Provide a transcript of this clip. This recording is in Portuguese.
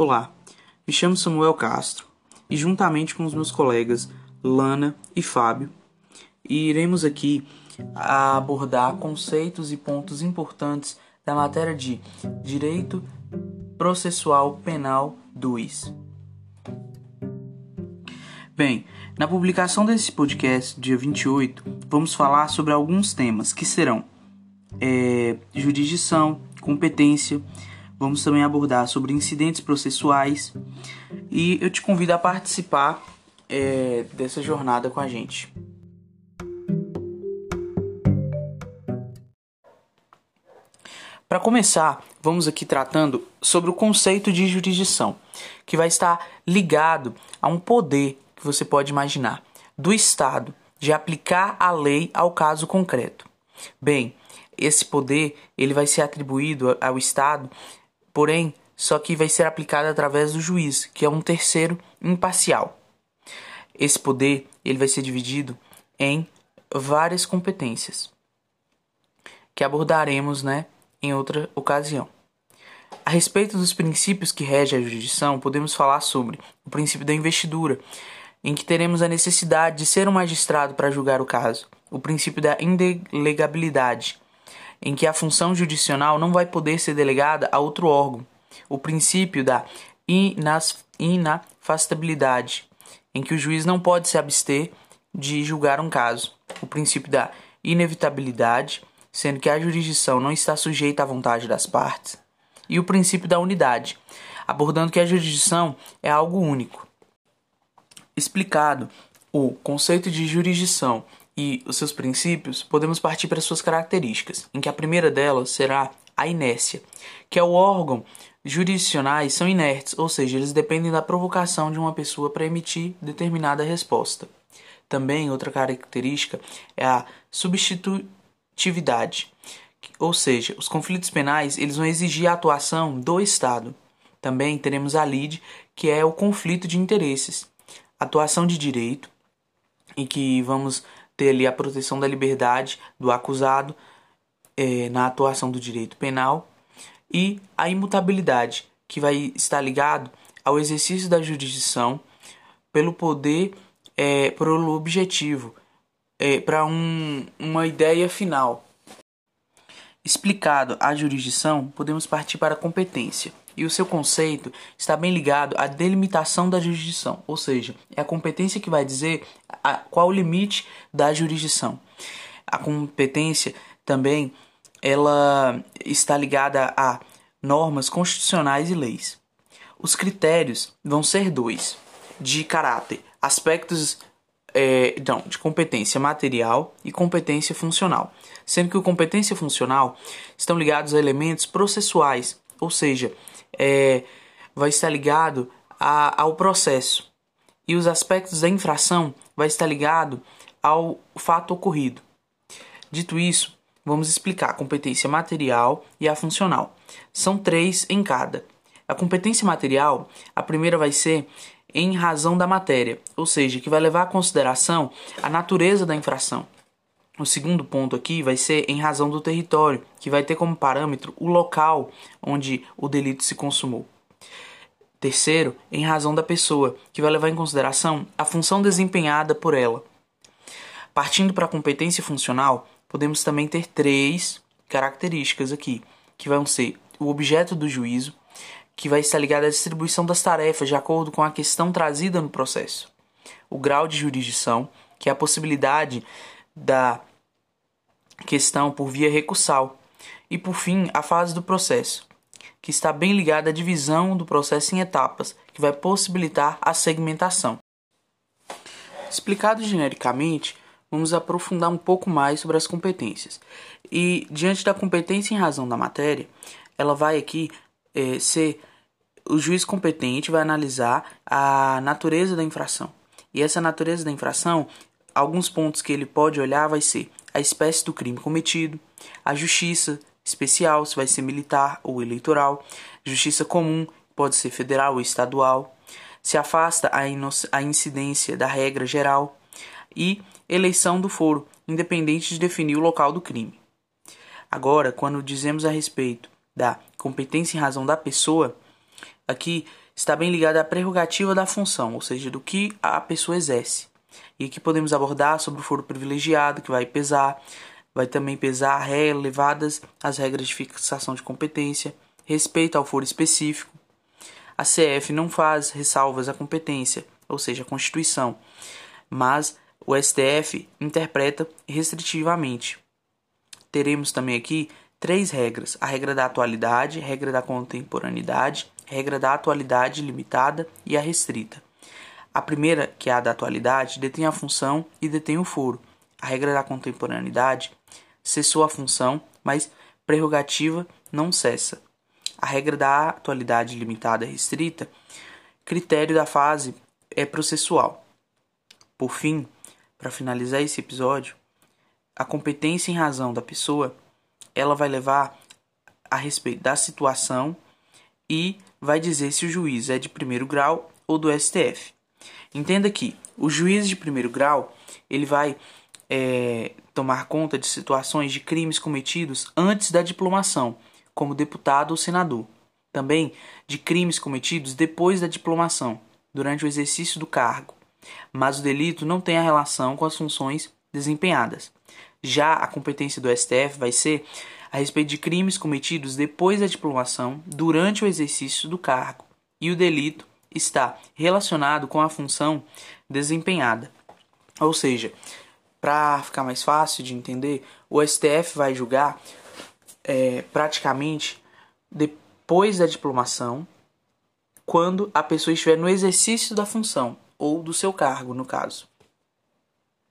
Olá, me chamo Samuel Castro e, juntamente com os meus colegas Lana e Fábio, iremos aqui abordar conceitos e pontos importantes da matéria de Direito Processual Penal 2. Bem, na publicação desse podcast, dia 28, vamos falar sobre alguns temas que serão é, jurisdição, competência, Vamos também abordar sobre incidentes processuais e eu te convido a participar é, dessa jornada com a gente. Para começar, vamos aqui tratando sobre o conceito de jurisdição, que vai estar ligado a um poder que você pode imaginar do Estado de aplicar a lei ao caso concreto. Bem, esse poder ele vai ser atribuído ao Estado porém, só que vai ser aplicada através do juiz, que é um terceiro imparcial. Esse poder ele vai ser dividido em várias competências que abordaremos, né, em outra ocasião. A respeito dos princípios que regem a jurisdição, podemos falar sobre o princípio da investidura, em que teremos a necessidade de ser um magistrado para julgar o caso, o princípio da indelegabilidade, em que a função judicional não vai poder ser delegada a outro órgão. O princípio da inafastabilidade, em que o juiz não pode se abster de julgar um caso. O princípio da inevitabilidade, sendo que a jurisdição não está sujeita à vontade das partes. E o princípio da unidade, abordando que a jurisdição é algo único. Explicado o conceito de jurisdição e os seus princípios, podemos partir para suas características, em que a primeira delas será a inércia, que é o órgão jurisdicionais são inertes, ou seja, eles dependem da provocação de uma pessoa para emitir determinada resposta. Também outra característica é a substitutividade, ou seja, os conflitos penais eles vão exigir a atuação do Estado. Também teremos a lide, que é o conflito de interesses, atuação de direito, em que vamos ter ali a proteção da liberdade do acusado é, na atuação do direito penal e a imutabilidade, que vai estar ligado ao exercício da jurisdição pelo poder, é, pelo objetivo, é, para um, uma ideia final. Explicado a jurisdição, podemos partir para a competência e o seu conceito está bem ligado à delimitação da jurisdição, ou seja, é a competência que vai dizer a, qual o limite da jurisdição. A competência também ela está ligada a normas constitucionais e leis. Os critérios vão ser dois, de caráter, aspectos é, não, de competência material e competência funcional, sendo que o competência funcional estão ligados a elementos processuais, ou seja, é, vai estar ligado a, ao processo e os aspectos da infração vai estar ligado ao fato ocorrido. Dito isso, vamos explicar a competência material e a funcional. São três em cada. A competência material, a primeira vai ser em razão da matéria, ou seja, que vai levar à consideração a natureza da infração. O segundo ponto aqui vai ser em razão do território, que vai ter como parâmetro o local onde o delito se consumou. Terceiro, em razão da pessoa, que vai levar em consideração a função desempenhada por ela. Partindo para a competência funcional, podemos também ter três características aqui, que vão ser o objeto do juízo, que vai estar ligado à distribuição das tarefas de acordo com a questão trazida no processo. O grau de jurisdição, que é a possibilidade da questão por via recursal. E por fim, a fase do processo, que está bem ligada à divisão do processo em etapas, que vai possibilitar a segmentação. Explicado genericamente, vamos aprofundar um pouco mais sobre as competências. E diante da competência em razão da matéria, ela vai aqui é, ser o juiz competente vai analisar a natureza da infração. E essa natureza da infração, alguns pontos que ele pode olhar vai ser a espécie do crime cometido, a justiça especial, se vai ser militar ou eleitoral, justiça comum, pode ser federal ou estadual, se afasta a, a incidência da regra geral e eleição do foro, independente de definir o local do crime. Agora, quando dizemos a respeito da competência em razão da pessoa, aqui está bem ligada à prerrogativa da função, ou seja, do que a pessoa exerce. E aqui podemos abordar sobre o foro privilegiado, que vai pesar, vai também pesar relevadas as regras de fixação de competência, respeito ao foro específico. A CF não faz ressalvas à competência, ou seja, a Constituição, mas o STF interpreta restritivamente. Teremos também aqui três regras: a regra da atualidade, regra da contemporaneidade, regra da atualidade limitada e a restrita. A primeira, que é a da atualidade, detém a função e detém o foro. A regra da contemporaneidade cessou a função, mas prerrogativa não cessa. A regra da atualidade limitada e restrita, critério da fase é processual. Por fim, para finalizar esse episódio, a competência em razão da pessoa, ela vai levar a respeito da situação e vai dizer se o juiz é de primeiro grau ou do STF. Entenda que o juiz de primeiro grau ele vai é, tomar conta de situações de crimes cometidos antes da diplomação, como deputado ou senador. Também de crimes cometidos depois da diplomação, durante o exercício do cargo. Mas o delito não tem a relação com as funções desempenhadas. Já a competência do STF vai ser a respeito de crimes cometidos depois da diplomação, durante o exercício do cargo, e o delito está relacionado com a função desempenhada. Ou seja, para ficar mais fácil de entender, o STF vai julgar é, praticamente depois da diplomação, quando a pessoa estiver no exercício da função ou do seu cargo, no caso.